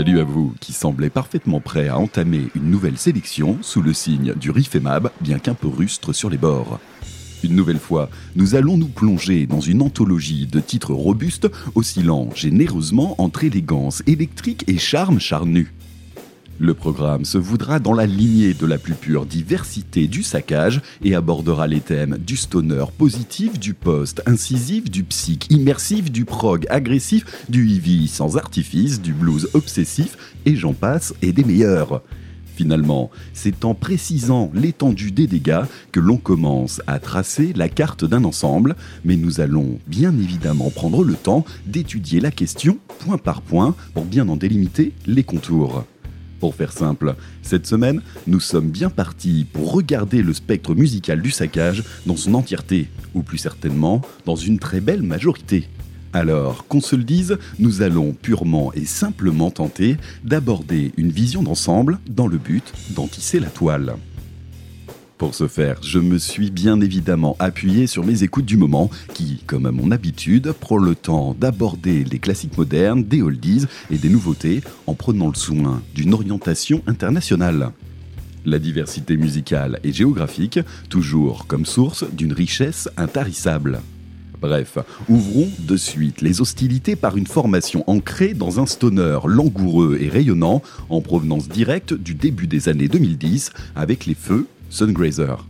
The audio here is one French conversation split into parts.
Salut à vous qui semblez parfaitement prêts à entamer une nouvelle sélection sous le signe du Rifemab, bien qu'un peu rustre sur les bords. Une nouvelle fois, nous allons nous plonger dans une anthologie de titres robustes oscillant généreusement entre élégance électrique et charme charnu. Le programme se voudra dans la lignée de la plus pure diversité du saccage et abordera les thèmes du stoner positif, du post incisif, du psych immersif, du prog agressif, du heavy sans artifice, du blues obsessif, et j'en passe, et des meilleurs. Finalement, c'est en précisant l'étendue des dégâts que l'on commence à tracer la carte d'un ensemble, mais nous allons bien évidemment prendre le temps d'étudier la question point par point pour bien en délimiter les contours. Pour faire simple, cette semaine, nous sommes bien partis pour regarder le spectre musical du saccage dans son entièreté, ou plus certainement dans une très belle majorité. Alors, qu'on se le dise, nous allons purement et simplement tenter d'aborder une vision d'ensemble dans le but d'en tisser la toile. Pour ce faire, je me suis bien évidemment appuyé sur mes écoutes du moment, qui, comme à mon habitude, prend le temps d'aborder les classiques modernes, des oldies et des nouveautés, en prenant le soin d'une orientation internationale. La diversité musicale et géographique, toujours comme source d'une richesse intarissable. Bref, ouvrons de suite les hostilités par une formation ancrée dans un stoner langoureux et rayonnant, en provenance directe du début des années 2010, avec les feux Sungrazer.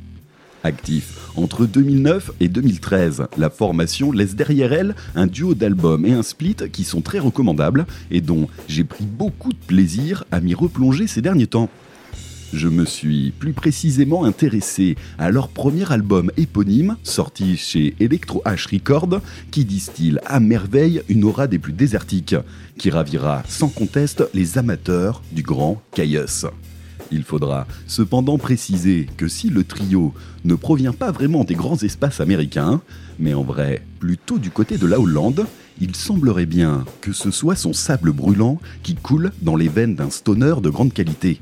Actif entre 2009 et 2013, la formation laisse derrière elle un duo d'albums et un split qui sont très recommandables et dont j'ai pris beaucoup de plaisir à m'y replonger ces derniers temps. Je me suis plus précisément intéressé à leur premier album éponyme, sorti chez Electro H Records, qui distille à merveille une aura des plus désertiques, qui ravira sans conteste les amateurs du grand Caius. Il faudra cependant préciser que si le trio ne provient pas vraiment des grands espaces américains, mais en vrai plutôt du côté de la Hollande, il semblerait bien que ce soit son sable brûlant qui coule dans les veines d'un stoner de grande qualité.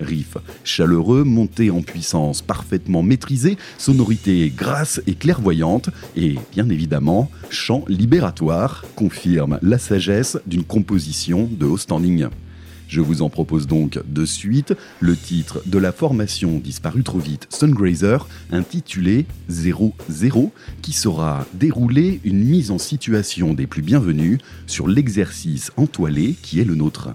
Riff chaleureux, monté en puissance parfaitement maîtrisé, sonorité grasse et clairvoyante, et bien évidemment, chant libératoire confirme la sagesse d'une composition de haut standing. Je vous en propose donc de suite le titre de la formation disparue trop vite Sungrazer intitulé 00 qui saura dérouler une mise en situation des plus bienvenus sur l'exercice entoilé qui est le nôtre.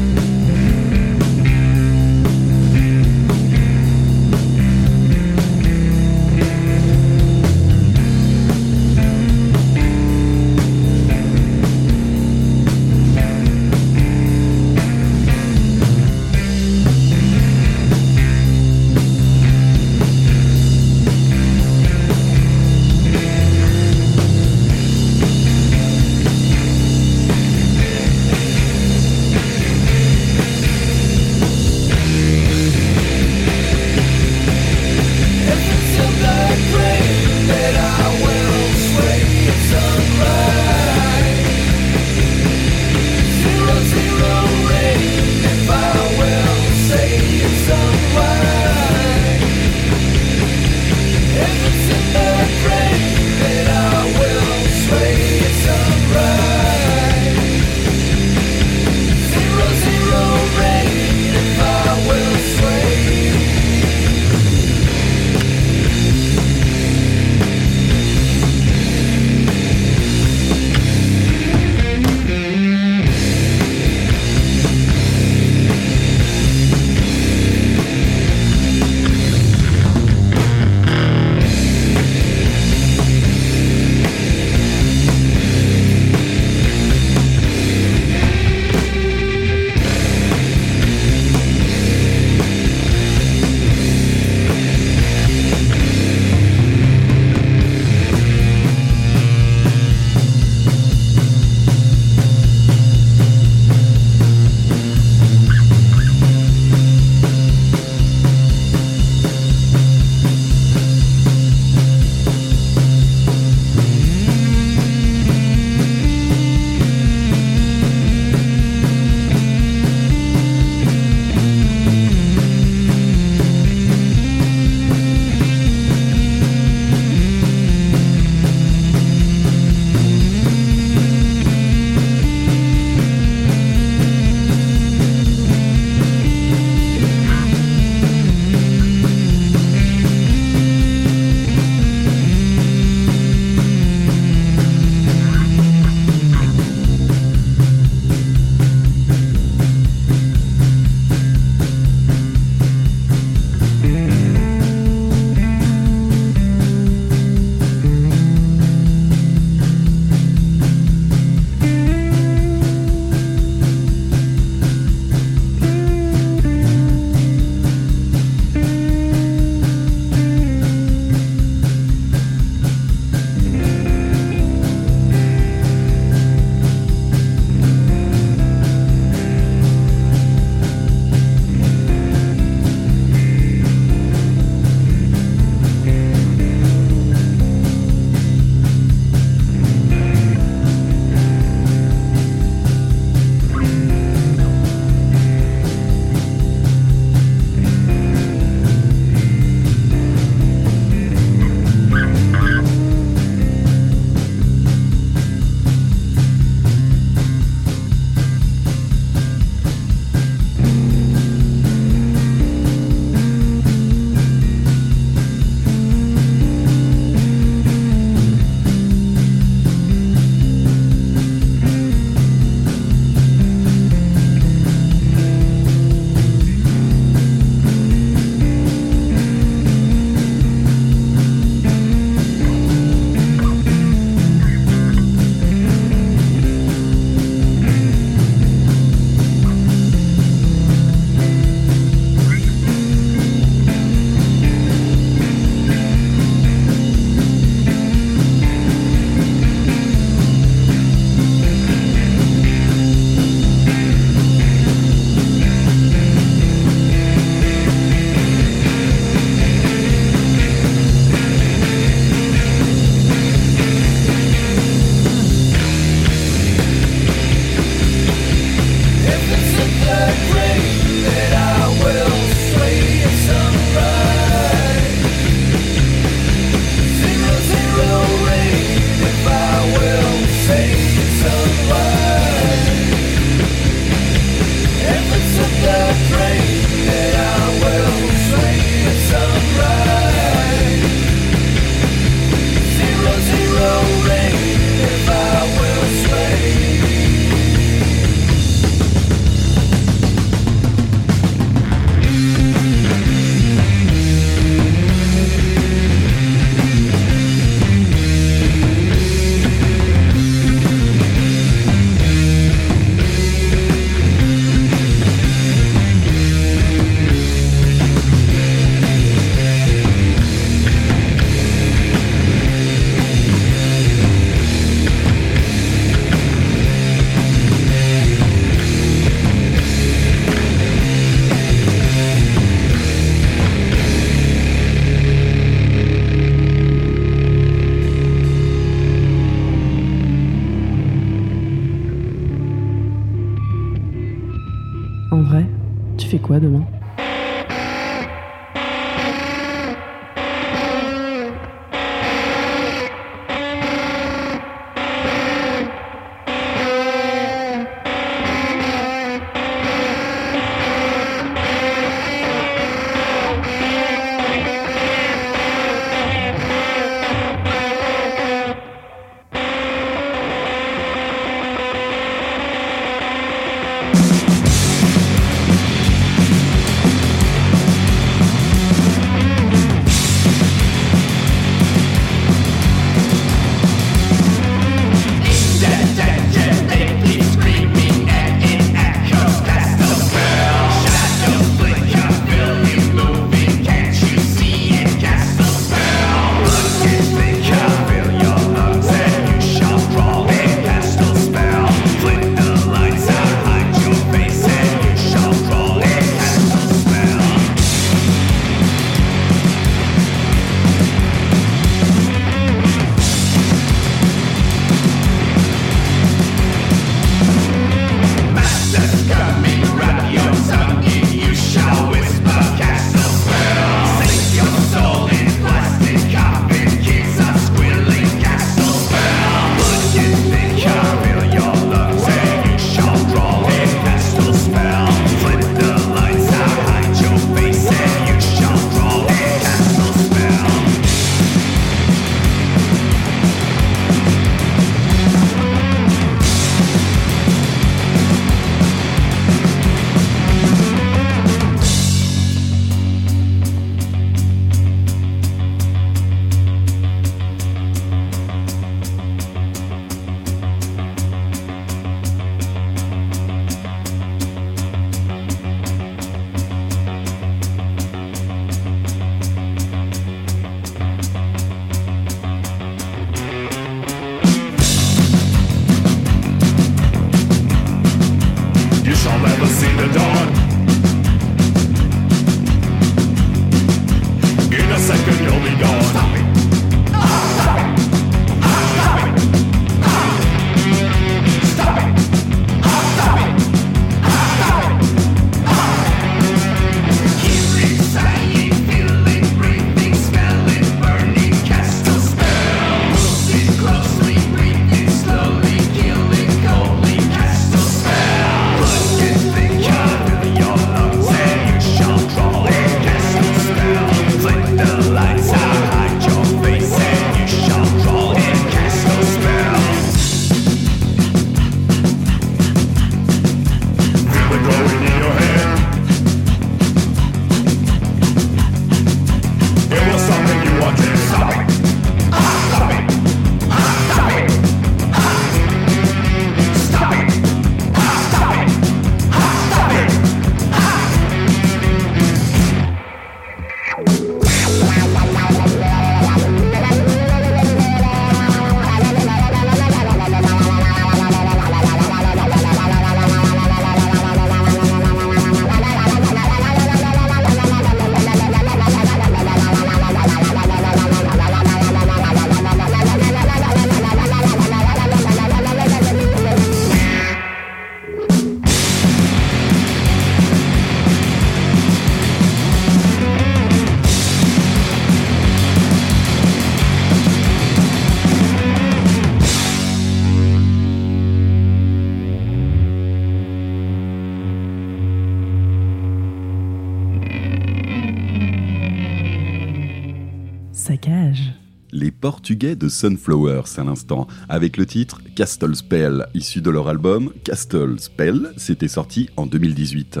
Portugais de Sunflowers à l'instant, avec le titre Castle Spell, issu de leur album Castle Spell, c'était sorti en 2018.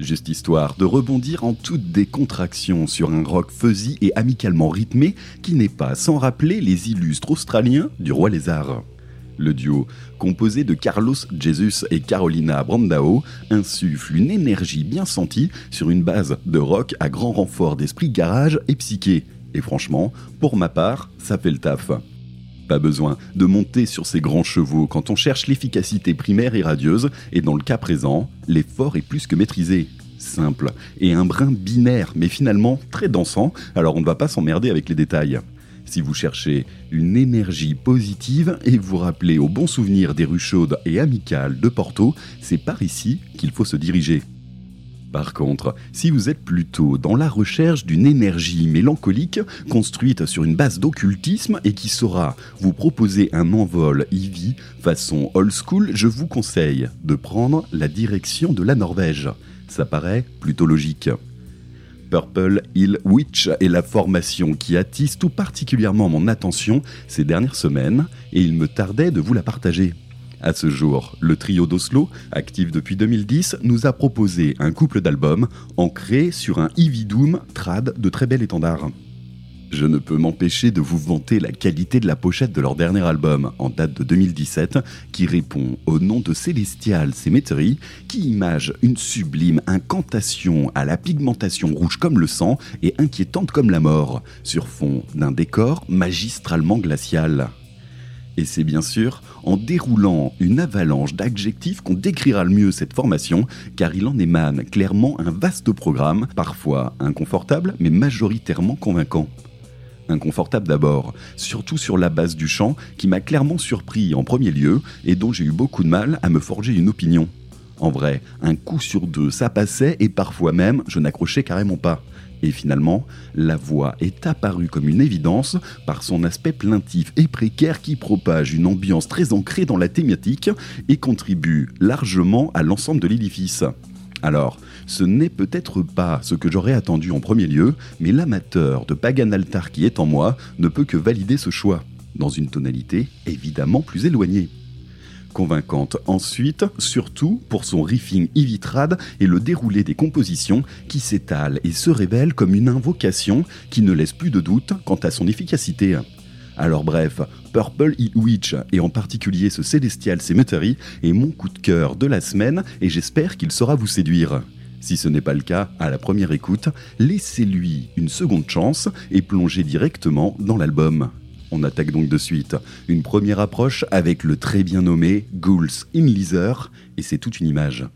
Juste histoire de rebondir en toute décontraction sur un rock fuzzy et amicalement rythmé qui n'est pas sans rappeler les illustres australiens du Roi Lézard. Le duo, composé de Carlos Jesus et Carolina Brandao, insuffle une énergie bien sentie sur une base de rock à grand renfort d'esprit garage et psyché, et franchement, pour ma part, ça fait le taf. Pas besoin de monter sur ces grands chevaux quand on cherche l'efficacité primaire et radieuse, et dans le cas présent, l'effort est plus que maîtrisé. Simple, et un brin binaire, mais finalement très dansant, alors on ne va pas s'emmerder avec les détails. Si vous cherchez une énergie positive et vous rappelez au bon souvenir des rues chaudes et amicales de Porto, c'est par ici qu'il faut se diriger. Par contre, si vous êtes plutôt dans la recherche d'une énergie mélancolique construite sur une base d'occultisme et qui saura vous proposer un envol Eevee façon old school, je vous conseille de prendre la direction de la Norvège. Ça paraît plutôt logique. Purple Hill Witch est la formation qui attise tout particulièrement mon attention ces dernières semaines et il me tardait de vous la partager. À ce jour, le trio d'Oslo, actif depuis 2010, nous a proposé un couple d'albums ancrés sur un Eevee Doom trad de très bel étendard. Je ne peux m'empêcher de vous vanter la qualité de la pochette de leur dernier album, en date de 2017, qui répond au nom de Celestial Cemetery, qui image une sublime incantation à la pigmentation rouge comme le sang et inquiétante comme la mort, sur fond d'un décor magistralement glacial. Et c'est bien sûr en déroulant une avalanche d'adjectifs qu'on décrira le mieux cette formation, car il en émane clairement un vaste programme, parfois inconfortable, mais majoritairement convaincant inconfortable d'abord, surtout sur la base du chant qui m'a clairement surpris en premier lieu et dont j'ai eu beaucoup de mal à me forger une opinion. En vrai, un coup sur deux, ça passait et parfois même, je n'accrochais carrément pas. Et finalement, la voix est apparue comme une évidence par son aspect plaintif et précaire qui propage une ambiance très ancrée dans la thématique et contribue largement à l'ensemble de l'édifice. Alors, ce n'est peut-être pas ce que j'aurais attendu en premier lieu, mais l'amateur de Pagan Altar qui est en moi ne peut que valider ce choix, dans une tonalité évidemment plus éloignée. Convaincante ensuite, surtout pour son riffing ivitrade et le déroulé des compositions qui s'étalent et se révèlent comme une invocation qui ne laisse plus de doute quant à son efficacité. Alors bref, Purple Hill Witch, et en particulier ce Celestial Cemetery, est mon coup de cœur de la semaine et j'espère qu'il saura vous séduire. Si ce n'est pas le cas, à la première écoute, laissez-lui une seconde chance et plongez directement dans l'album. On attaque donc de suite. Une première approche avec le très bien nommé Ghouls in Leather, et c'est toute une image.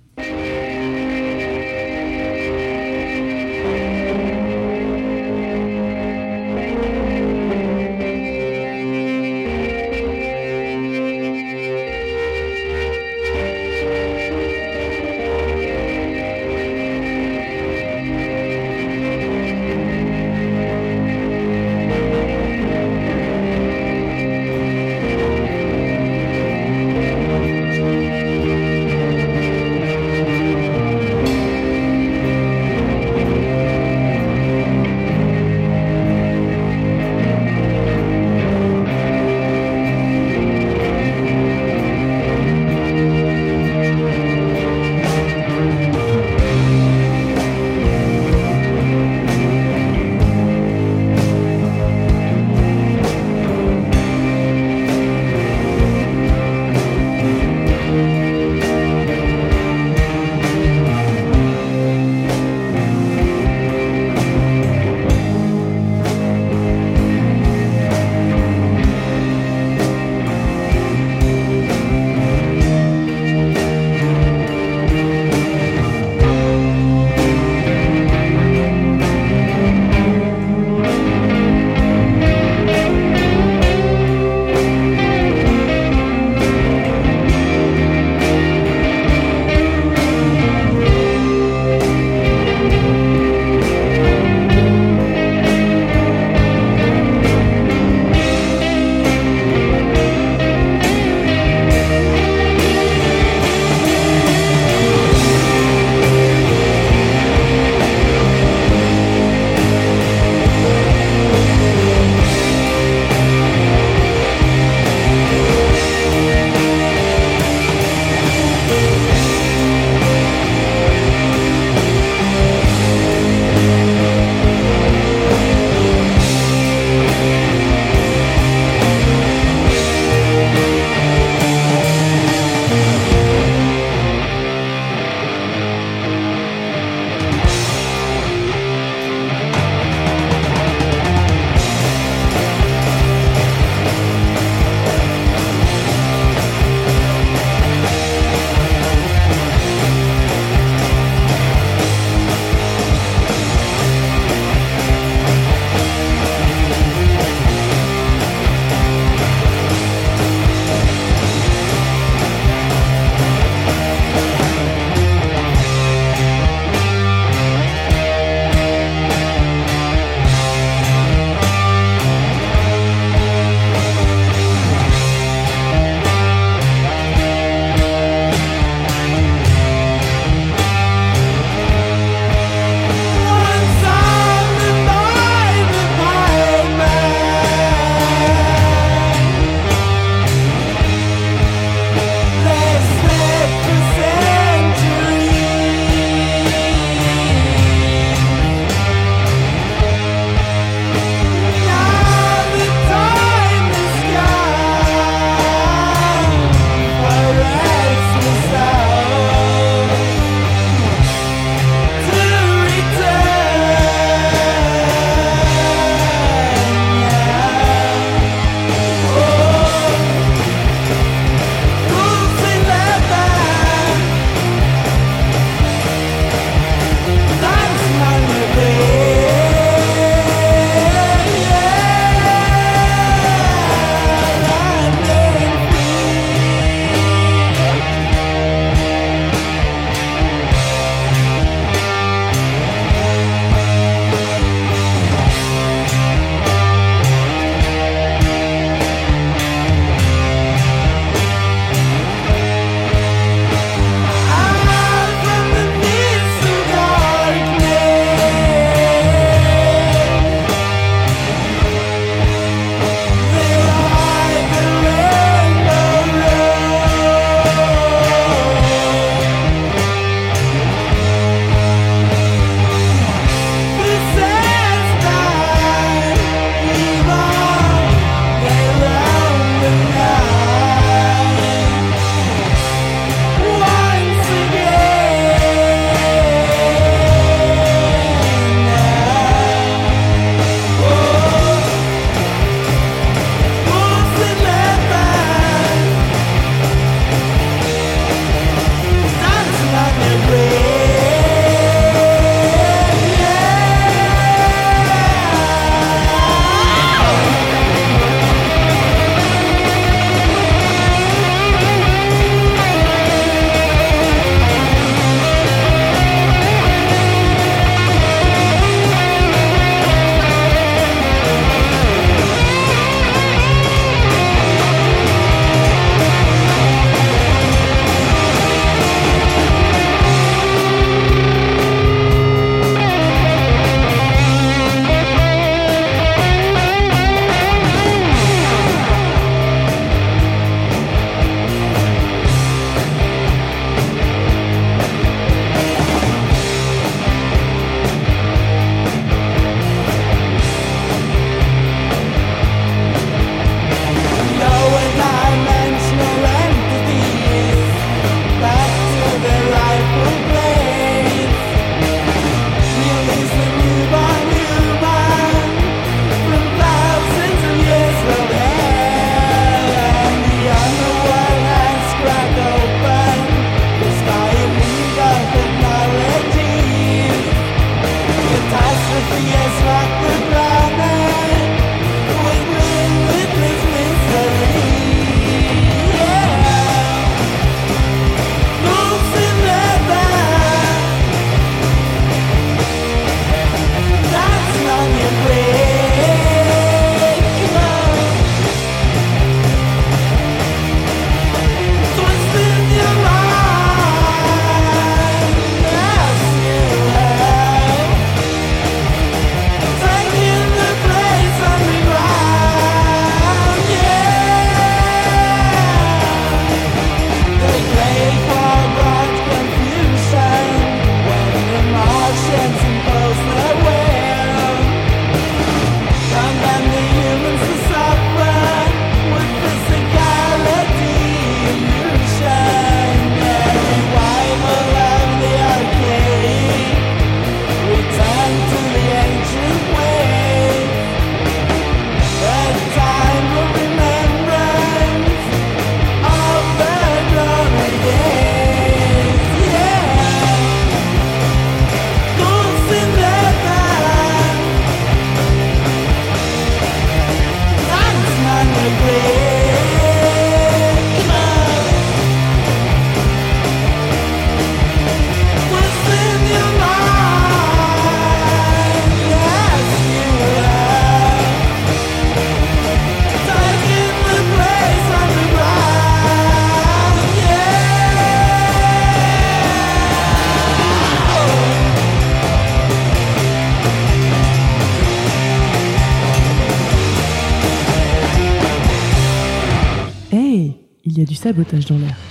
Sabotage dans l'air.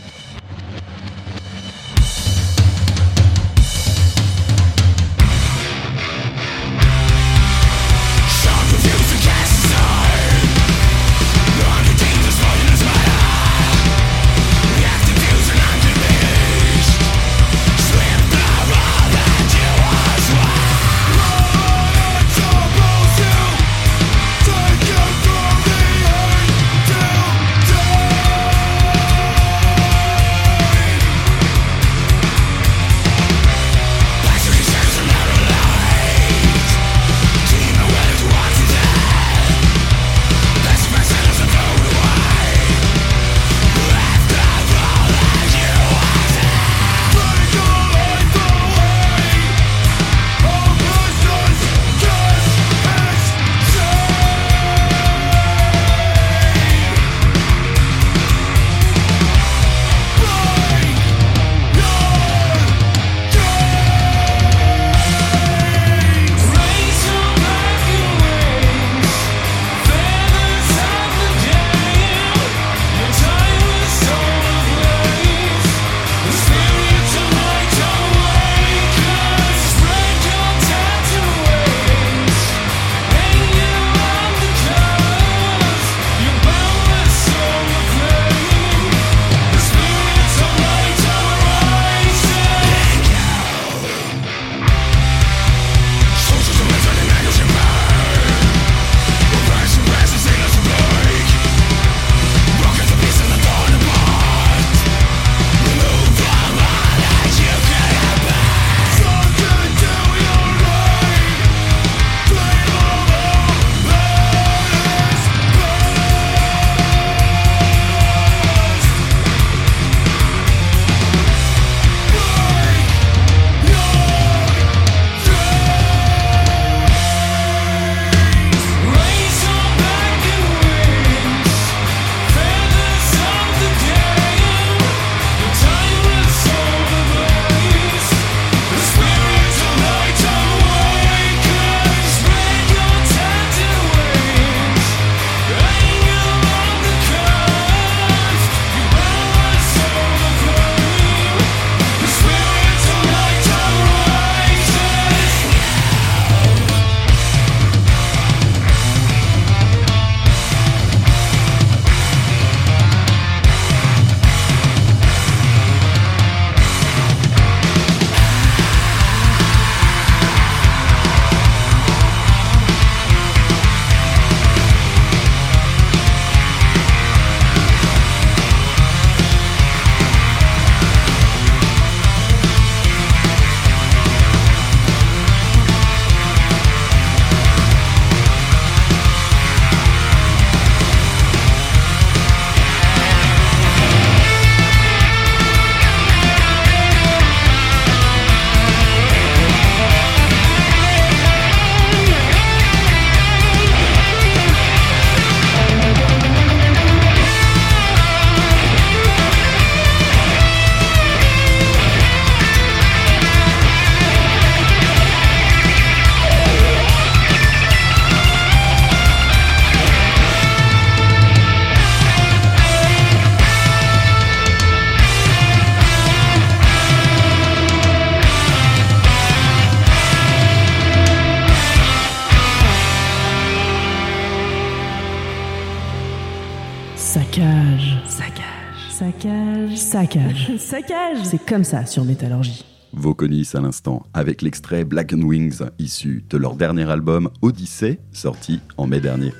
Saccage C'est comme ça sur Métallurgie. Voconis à l'instant, avec l'extrait Black and Wings, issu de leur dernier album Odyssey, sorti en mai dernier.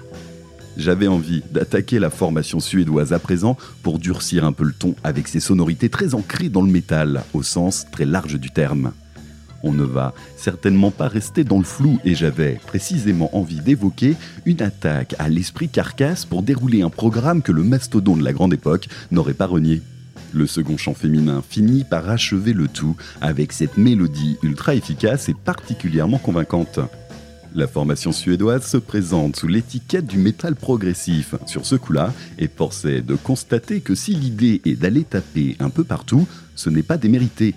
J'avais envie d'attaquer la formation suédoise à présent pour durcir un peu le ton avec ses sonorités très ancrées dans le métal, au sens très large du terme. On ne va certainement pas rester dans le flou et j'avais précisément envie d'évoquer une attaque à l'esprit carcasse pour dérouler un programme que le mastodon de la grande époque n'aurait pas renié. Le second chant féminin finit par achever le tout avec cette mélodie ultra efficace et particulièrement convaincante. La formation suédoise se présente sous l'étiquette du métal progressif sur ce coup-là et forcé de constater que si l'idée est d'aller taper un peu partout, ce n'est pas démérité.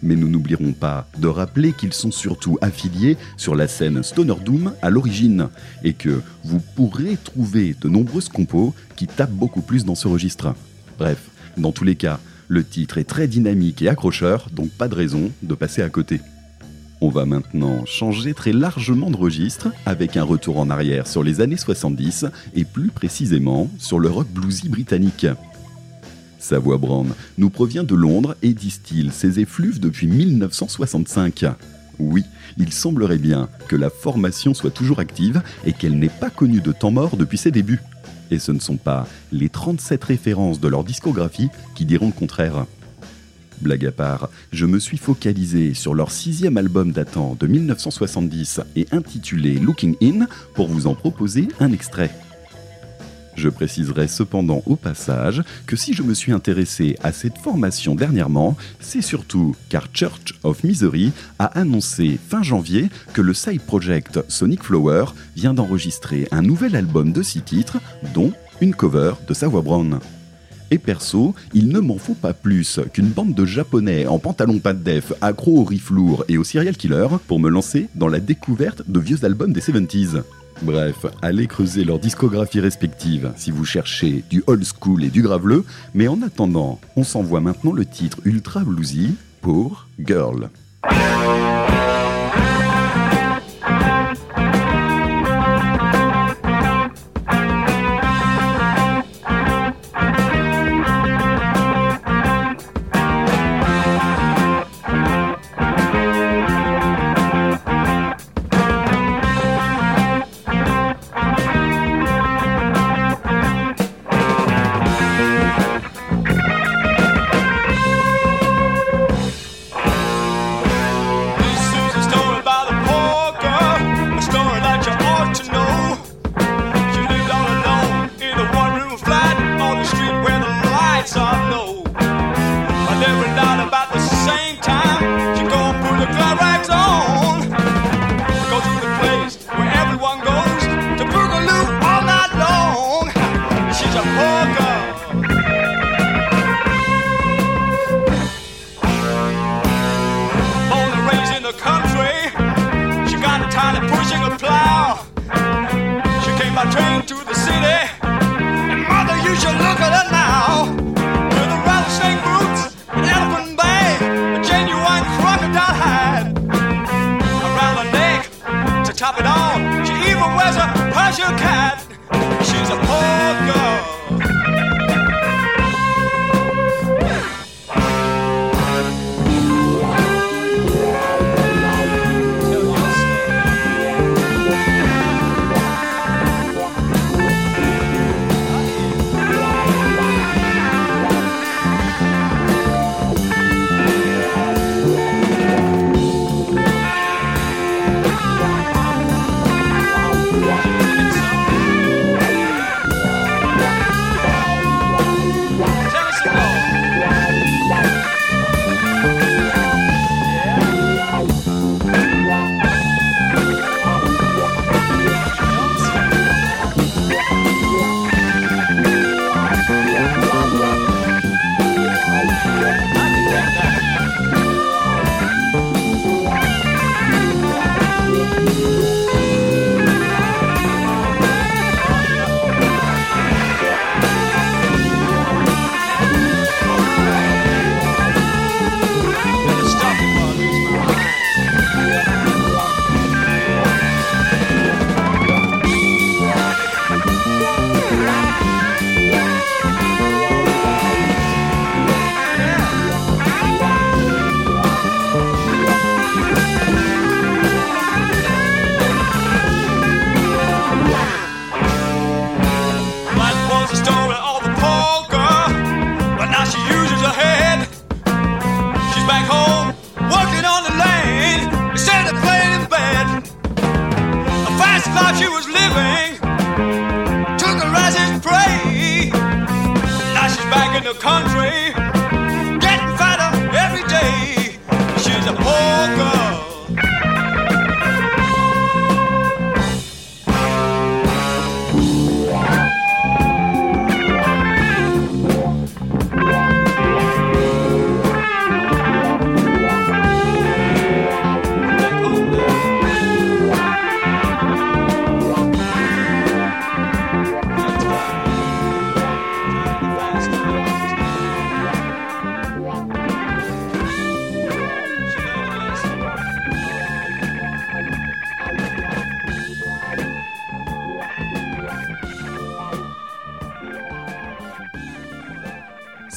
Mais nous n'oublierons pas de rappeler qu'ils sont surtout affiliés sur la scène Stoner Doom à l'origine et que vous pourrez trouver de nombreuses compos qui tapent beaucoup plus dans ce registre. Bref, dans tous les cas, le titre est très dynamique et accrocheur, donc pas de raison de passer à côté. On va maintenant changer très largement de registre avec un retour en arrière sur les années 70 et plus précisément sur le rock bluesy britannique. Sa voix Brown nous provient de Londres et distille ses effluves depuis 1965. Oui, il semblerait bien que la formation soit toujours active et qu'elle n'ait pas connu de temps mort depuis ses débuts. Et ce ne sont pas les 37 références de leur discographie qui diront le contraire. Blague à part, je me suis focalisé sur leur sixième album datant de 1970 et intitulé Looking In pour vous en proposer un extrait. Je préciserai cependant au passage que si je me suis intéressé à cette formation dernièrement, c'est surtout car Church of Misery a annoncé fin janvier que le side project Sonic Flower vient d'enregistrer un nouvel album de six titres, dont une cover de sa voix Brown. Et perso, il ne m'en faut pas plus qu'une bande de japonais en pantalon pas de def, accro au riff lourd et au serial killer pour me lancer dans la découverte de vieux albums des 70s. Bref, allez creuser leur discographie respective si vous cherchez du old school et du graveleux, mais en attendant, on s'envoie maintenant le titre ultra bluesy pour Girl.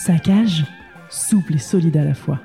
Saccage, souple et solide à la fois.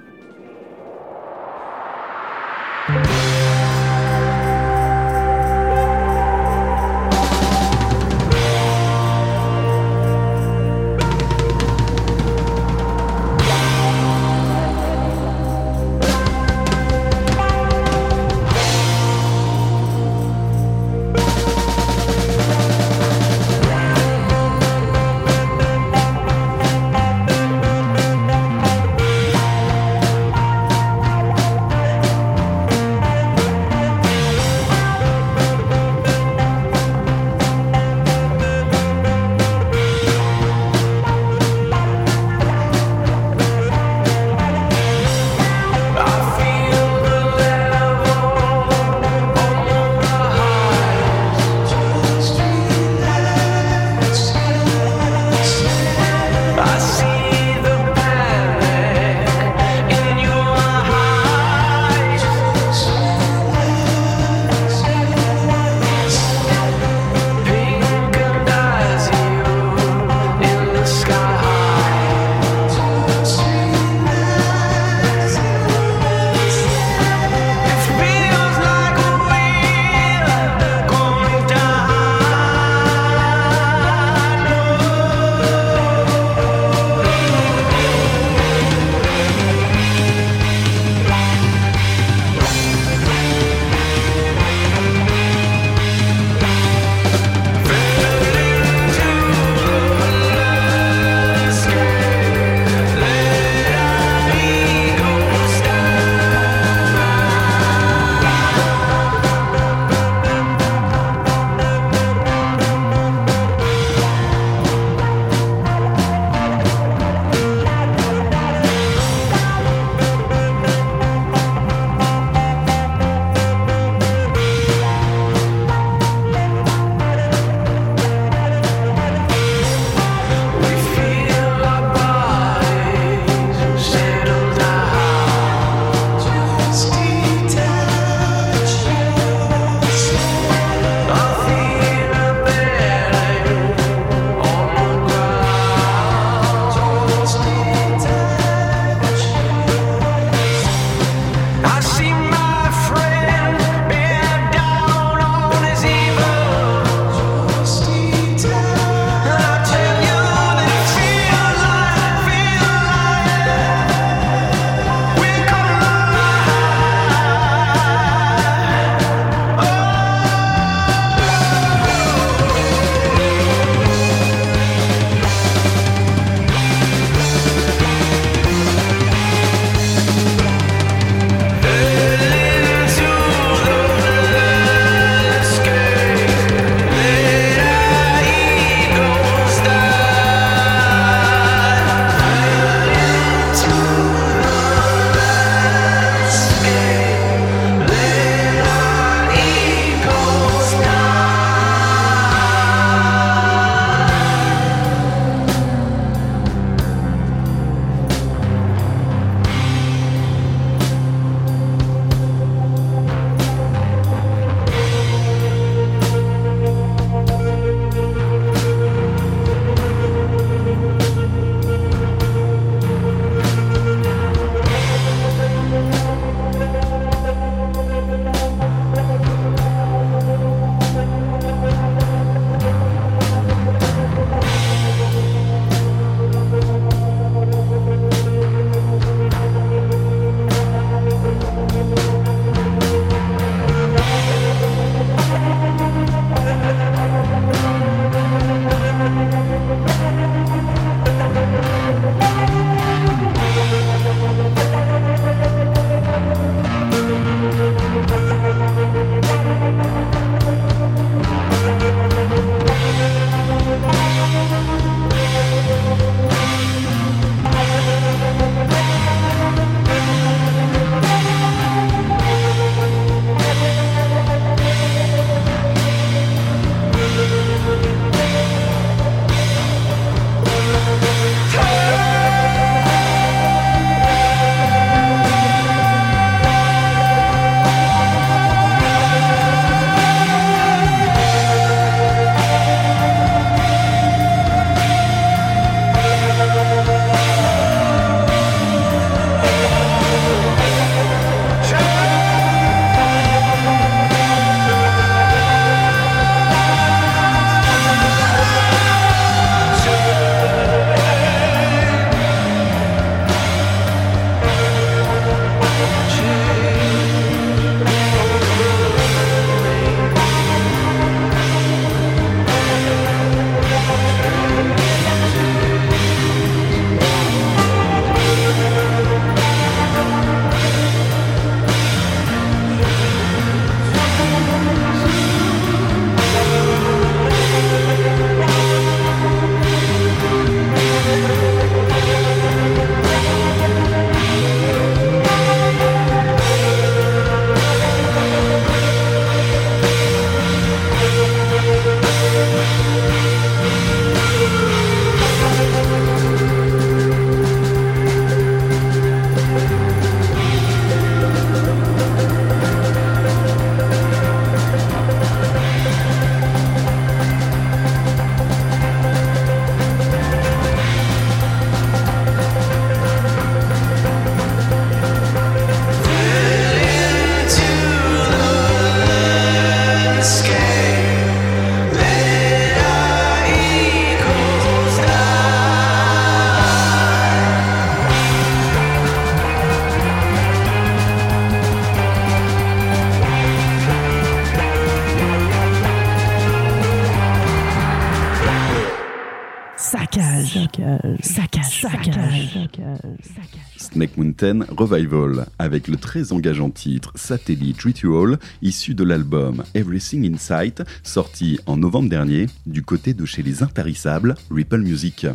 Revival, avec le très engageant titre Satellite Ritual, issu de l'album Everything in Sight, sorti en novembre dernier, du côté de chez les intarissables Ripple Music.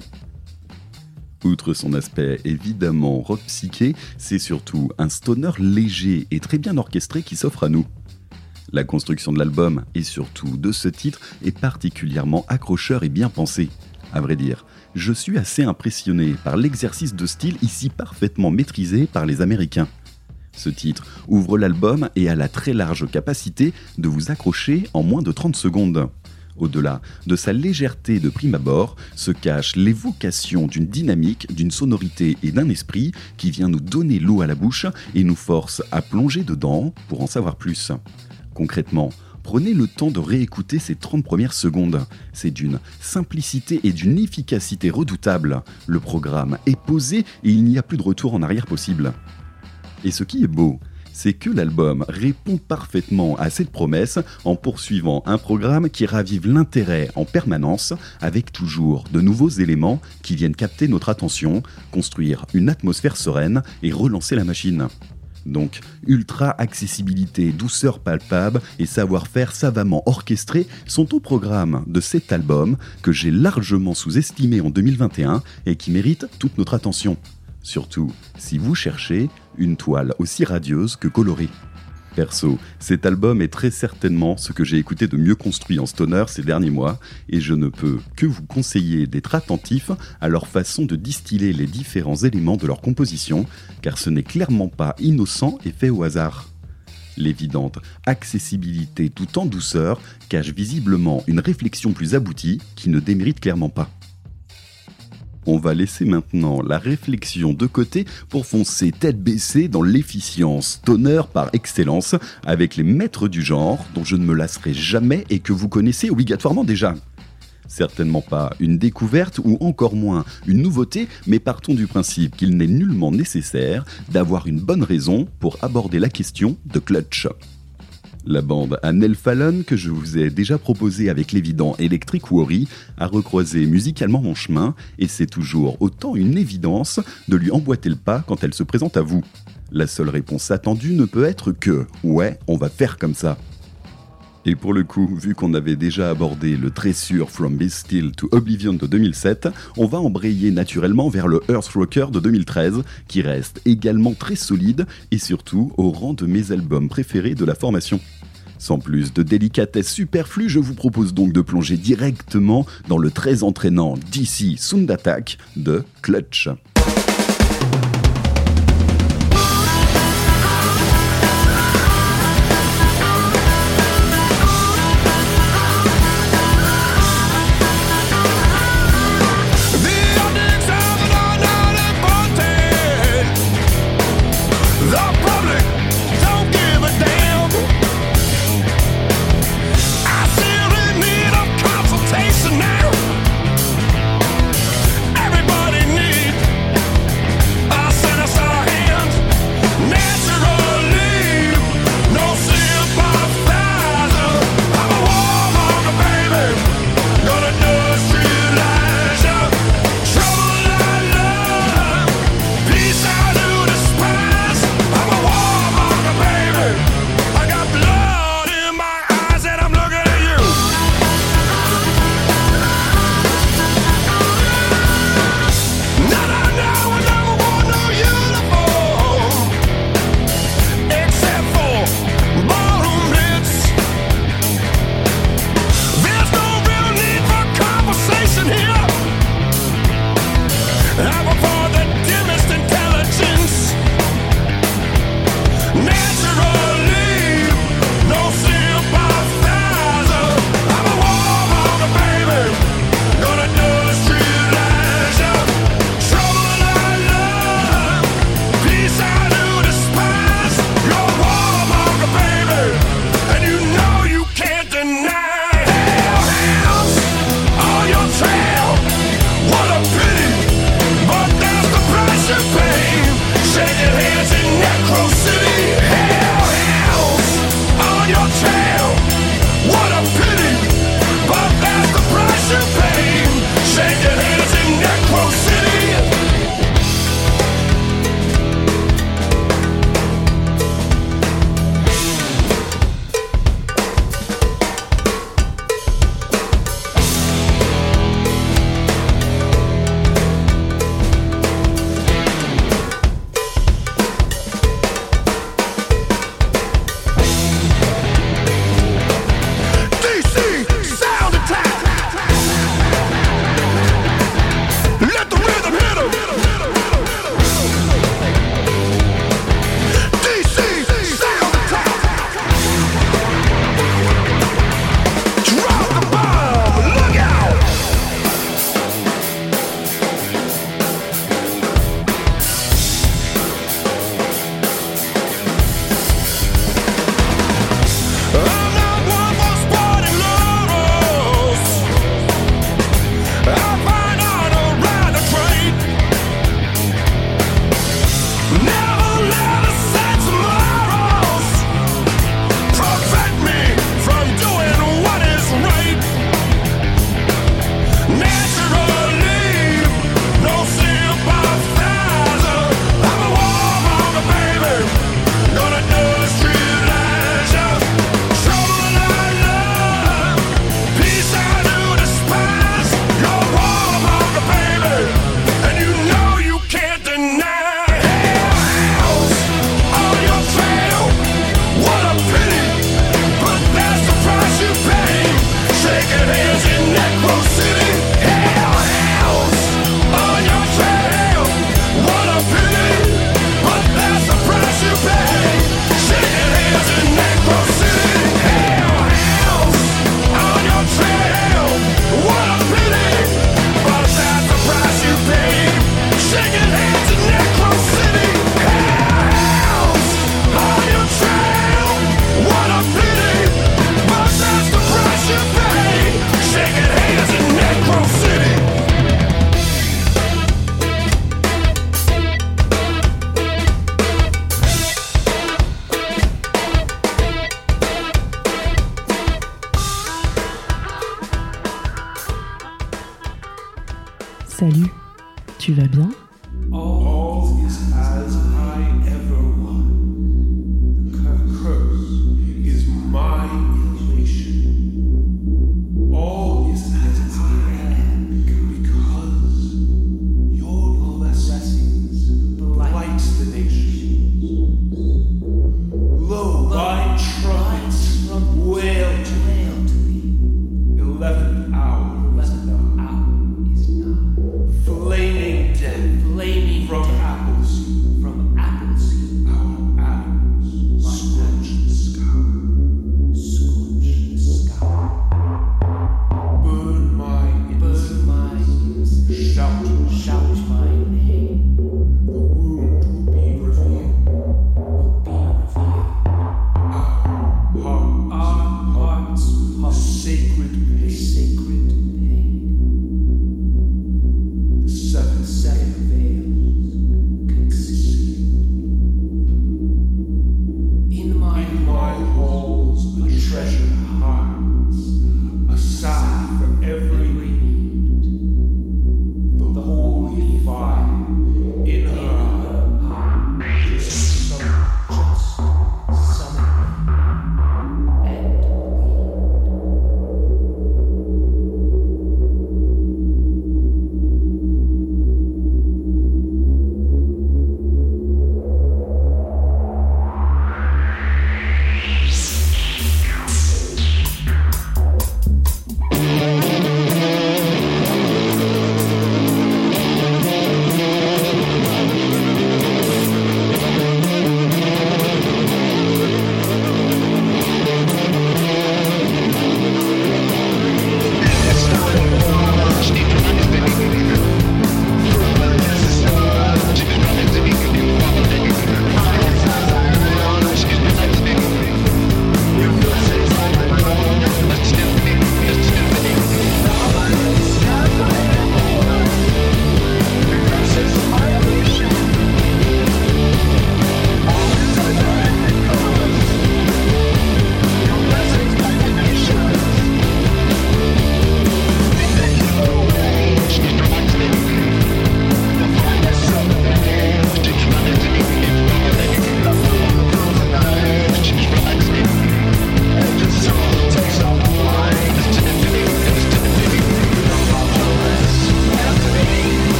Outre son aspect évidemment rock psyché, c'est surtout un stoner léger et très bien orchestré qui s'offre à nous. La construction de l'album, et surtout de ce titre, est particulièrement accrocheur et bien pensé. À vrai dire, je suis assez impressionné par l'exercice de style ici parfaitement maîtrisé par les Américains. Ce titre ouvre l'album et a la très large capacité de vous accrocher en moins de 30 secondes. Au-delà de sa légèreté de prime abord, se cache l'évocation d'une dynamique, d'une sonorité et d'un esprit qui vient nous donner l'eau à la bouche et nous force à plonger dedans pour en savoir plus. Concrètement, prenez le temps de réécouter ces 30 premières secondes. C'est d'une simplicité et d'une efficacité redoutable. Le programme est posé et il n'y a plus de retour en arrière possible. Et ce qui est beau, c'est que l'album répond parfaitement à cette promesse en poursuivant un programme qui ravive l'intérêt en permanence avec toujours de nouveaux éléments qui viennent capter notre attention, construire une atmosphère sereine et relancer la machine. Donc, ultra accessibilité, douceur palpable et savoir-faire savamment orchestré sont au programme de cet album que j'ai largement sous-estimé en 2021 et qui mérite toute notre attention. Surtout si vous cherchez une toile aussi radieuse que colorée. Perso, cet album est très certainement ce que j'ai écouté de mieux construit en stoner ces derniers mois, et je ne peux que vous conseiller d'être attentif à leur façon de distiller les différents éléments de leur composition, car ce n'est clairement pas innocent et fait au hasard. L'évidente accessibilité tout en douceur cache visiblement une réflexion plus aboutie qui ne démérite clairement pas. On va laisser maintenant la réflexion de côté pour foncer tête baissée dans l'efficience, tonneur par excellence, avec les maîtres du genre dont je ne me lasserai jamais et que vous connaissez obligatoirement déjà. Certainement pas une découverte ou encore moins une nouveauté, mais partons du principe qu'il n'est nullement nécessaire d'avoir une bonne raison pour aborder la question de clutch. La bande Annel Fallon, que je vous ai déjà proposée avec l'évident Electric Worry, a recroisé musicalement mon chemin, et c'est toujours autant une évidence de lui emboîter le pas quand elle se présente à vous. La seule réponse attendue ne peut être que Ouais, on va faire comme ça. Et pour le coup, vu qu'on avait déjà abordé le très sûr From Be Still to Oblivion de 2007, on va embrayer naturellement vers le Earth Rocker de 2013, qui reste également très solide et surtout au rang de mes albums préférés de la formation. Sans plus de délicatesse superflue, je vous propose donc de plonger directement dans le très entraînant DC Sound Attack de Clutch.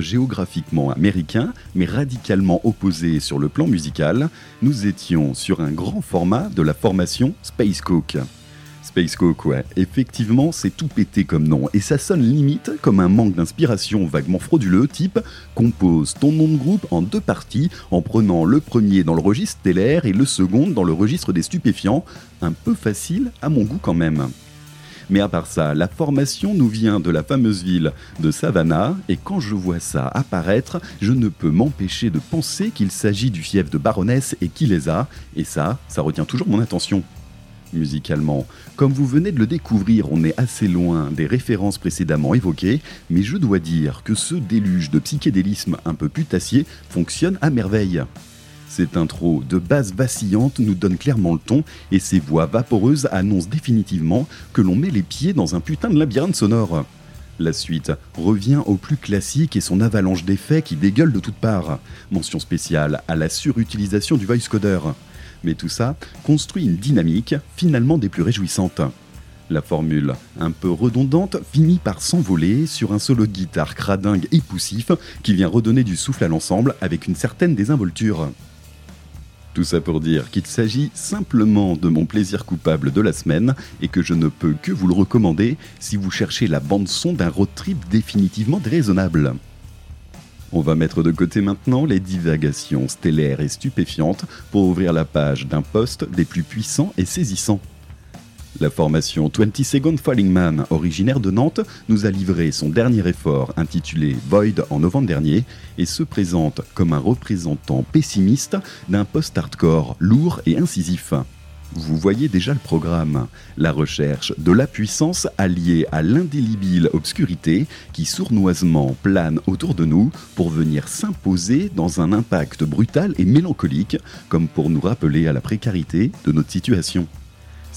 Géographiquement américain, mais radicalement opposé sur le plan musical, nous étions sur un grand format de la formation Space Cook. Space Cook, ouais, effectivement, c'est tout pété comme nom, et ça sonne limite comme un manque d'inspiration vaguement frauduleux, type compose ton nom de groupe en deux parties, en prenant le premier dans le registre stellaire et le second dans le registre des stupéfiants, un peu facile à mon goût quand même. Mais à part ça, la formation nous vient de la fameuse ville de Savannah, et quand je vois ça apparaître, je ne peux m'empêcher de penser qu'il s'agit du fief de baronesse et qui les a, et ça, ça retient toujours mon attention. Musicalement, comme vous venez de le découvrir, on est assez loin des références précédemment évoquées, mais je dois dire que ce déluge de psychédélisme un peu putassier fonctionne à merveille. Cette intro de base vacillante nous donne clairement le ton et ces voix vaporeuses annoncent définitivement que l'on met les pieds dans un putain de labyrinthe sonore. La suite revient au plus classique et son avalanche d'effets qui dégueule de toutes parts. Mention spéciale à la surutilisation du voice coder. Mais tout ça construit une dynamique finalement des plus réjouissantes. La formule, un peu redondante, finit par s'envoler sur un solo de guitare cradingue et poussif qui vient redonner du souffle à l'ensemble avec une certaine désinvolture. Tout ça pour dire qu'il s'agit simplement de mon plaisir coupable de la semaine et que je ne peux que vous le recommander si vous cherchez la bande-son d'un road trip définitivement déraisonnable. On va mettre de côté maintenant les divagations stellaires et stupéfiantes pour ouvrir la page d'un poste des plus puissants et saisissants. La formation 20 Second Falling Man, originaire de Nantes, nous a livré son dernier effort intitulé Void en novembre dernier et se présente comme un représentant pessimiste d'un post-hardcore lourd et incisif. Vous voyez déjà le programme, la recherche de la puissance alliée à l'indélébile obscurité qui sournoisement plane autour de nous pour venir s'imposer dans un impact brutal et mélancolique, comme pour nous rappeler à la précarité de notre situation.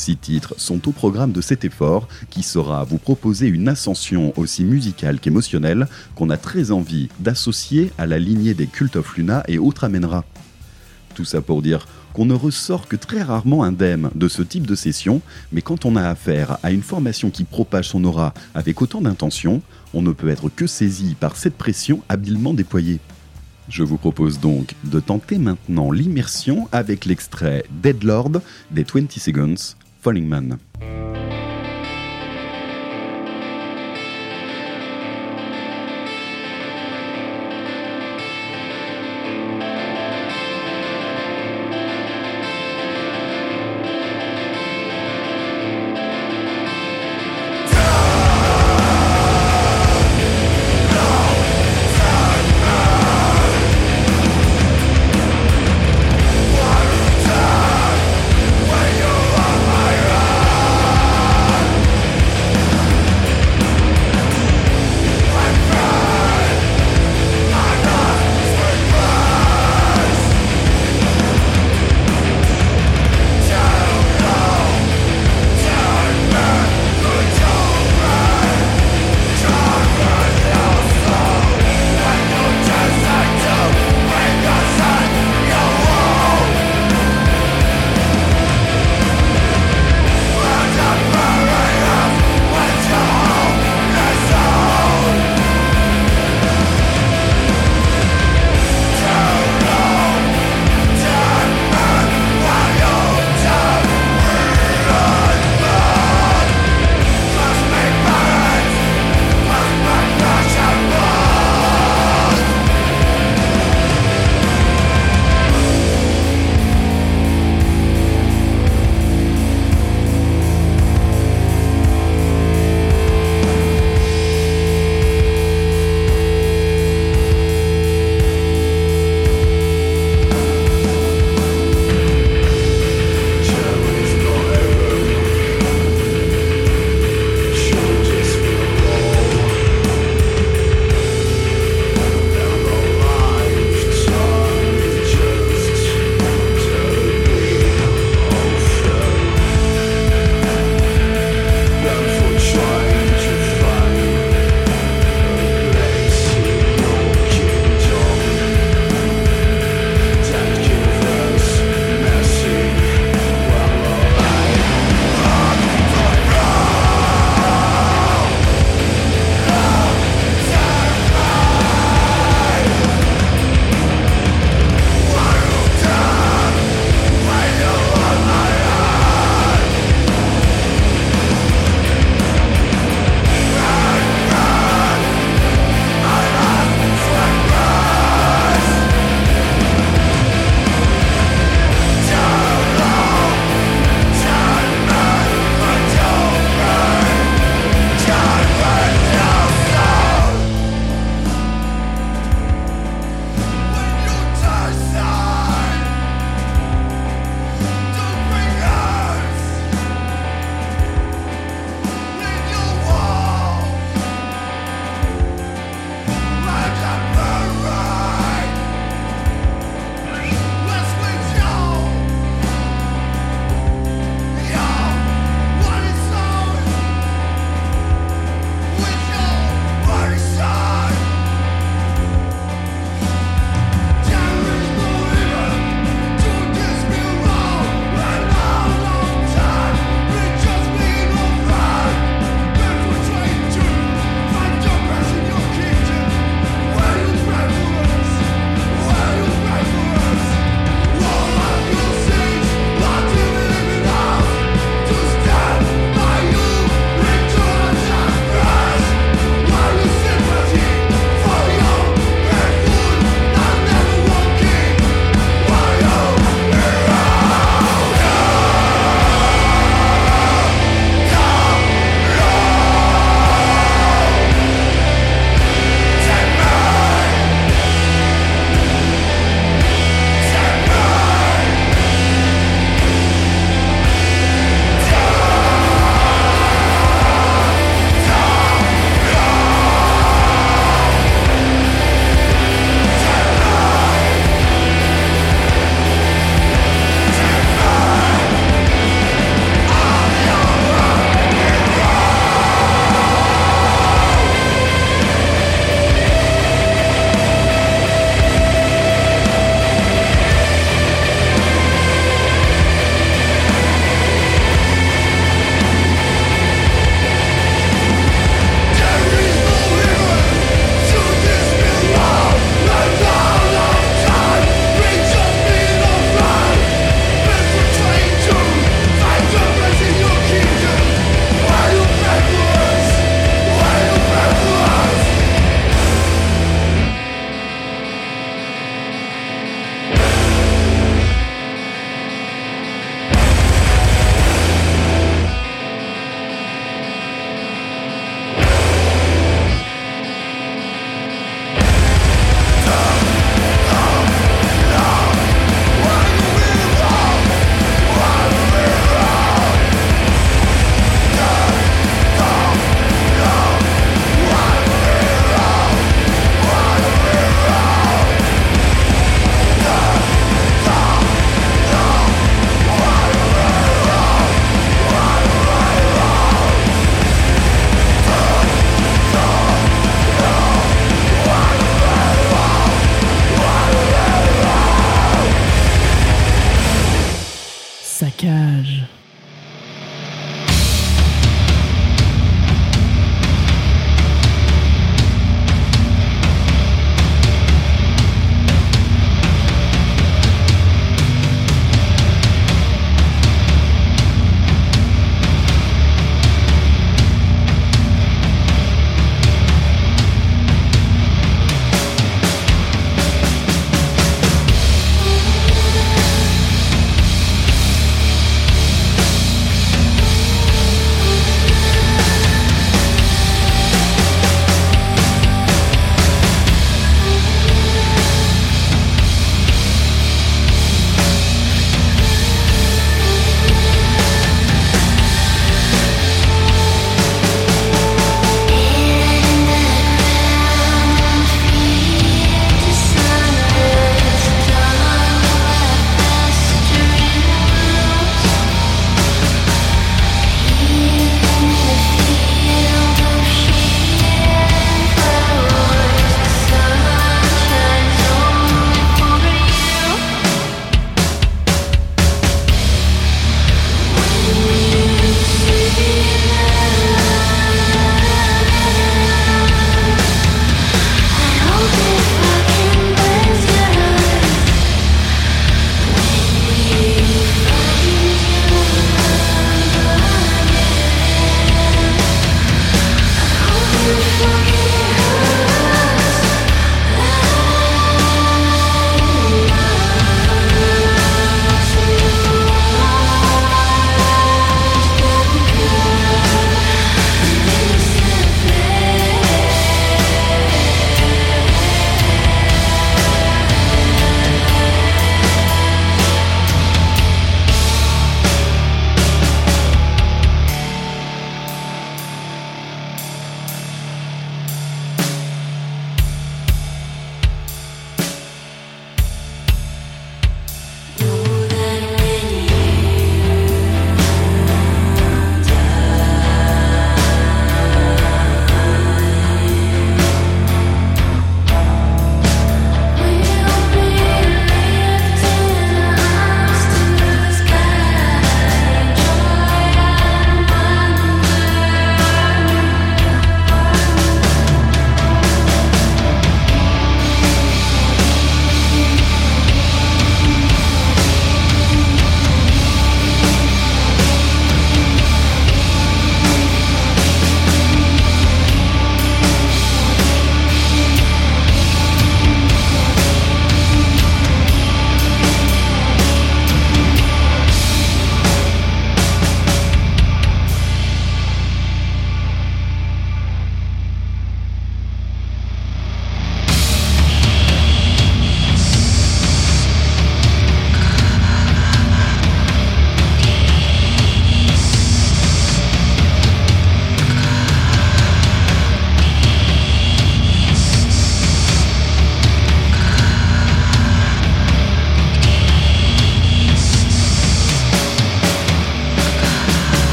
Six titres sont au programme de cet effort qui saura vous proposer une ascension aussi musicale qu'émotionnelle qu'on a très envie d'associer à la lignée des Cult of Luna et autres amènera. Tout ça pour dire qu'on ne ressort que très rarement indemne de ce type de session, mais quand on a affaire à une formation qui propage son aura avec autant d'intention, on ne peut être que saisi par cette pression habilement déployée. Je vous propose donc de tenter maintenant l'immersion avec l'extrait Deadlord des 20 Seconds, Falling Man.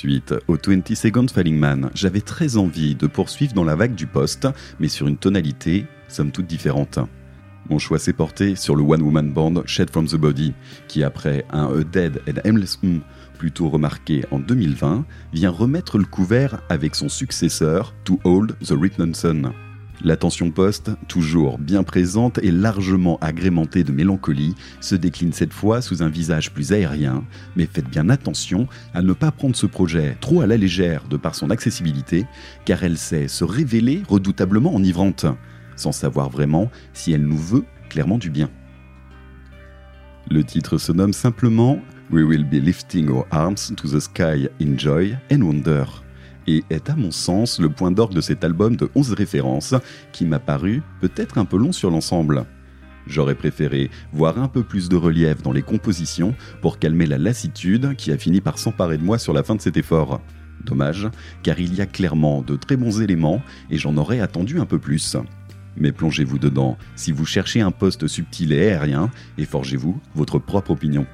Suite au 20 Seconds Falling Man, j'avais très envie de poursuivre dans la vague du poste, mais sur une tonalité somme toute différente. Mon choix s'est porté sur le one-woman band Shed from the Body, qui après un A Dead and Aimless Hum plutôt remarqué en 2020, vient remettre le couvert avec son successeur To Hold the Written Sun. La tension post, toujours bien présente et largement agrémentée de mélancolie, se décline cette fois sous un visage plus aérien, mais faites bien attention à ne pas prendre ce projet trop à la légère de par son accessibilité, car elle sait se révéler redoutablement enivrante, sans savoir vraiment si elle nous veut clairement du bien. Le titre se nomme simplement We Will Be Lifting Our Arms to the Sky in Joy and Wonder et est à mon sens le point d'orgue de cet album de 11 références qui m'a paru peut-être un peu long sur l'ensemble. J'aurais préféré voir un peu plus de relief dans les compositions pour calmer la lassitude qui a fini par s'emparer de moi sur la fin de cet effort. Dommage, car il y a clairement de très bons éléments et j'en aurais attendu un peu plus. Mais plongez-vous dedans si vous cherchez un poste subtil et aérien et forgez-vous votre propre opinion.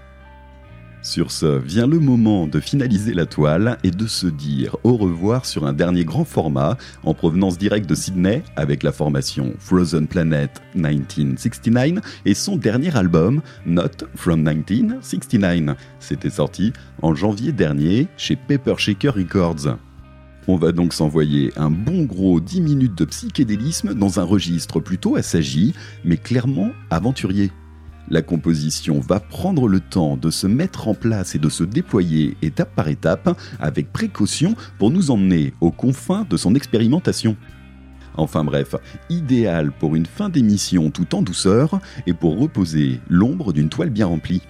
Sur ce, vient le moment de finaliser la toile et de se dire au revoir sur un dernier grand format en provenance directe de Sydney avec la formation Frozen Planet 1969 et son dernier album Not from 1969. C'était sorti en janvier dernier chez Paper Shaker Records. On va donc s'envoyer un bon gros 10 minutes de psychédélisme dans un registre plutôt assagi, mais clairement aventurier. La composition va prendre le temps de se mettre en place et de se déployer étape par étape avec précaution pour nous emmener aux confins de son expérimentation. Enfin bref, idéal pour une fin d'émission tout en douceur et pour reposer l'ombre d'une toile bien remplie.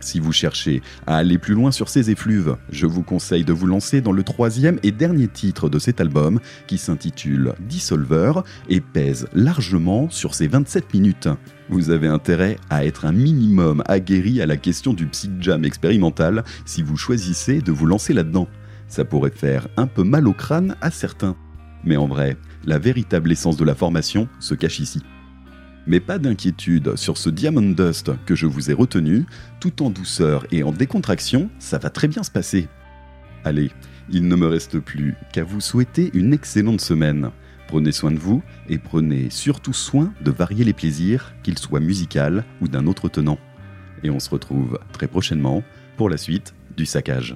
Si vous cherchez à aller plus loin sur ces effluves, je vous conseille de vous lancer dans le troisième et dernier titre de cet album qui s'intitule Dissolver et pèse largement sur ses 27 minutes. Vous avez intérêt à être un minimum aguerri à la question du psych jam expérimental si vous choisissez de vous lancer là-dedans. Ça pourrait faire un peu mal au crâne à certains. Mais en vrai, la véritable essence de la formation se cache ici. Mais pas d'inquiétude sur ce Diamond Dust que je vous ai retenu, tout en douceur et en décontraction, ça va très bien se passer. Allez, il ne me reste plus qu'à vous souhaiter une excellente semaine. Prenez soin de vous et prenez surtout soin de varier les plaisirs, qu'ils soient musicaux ou d'un autre tenant. Et on se retrouve très prochainement pour la suite du saccage.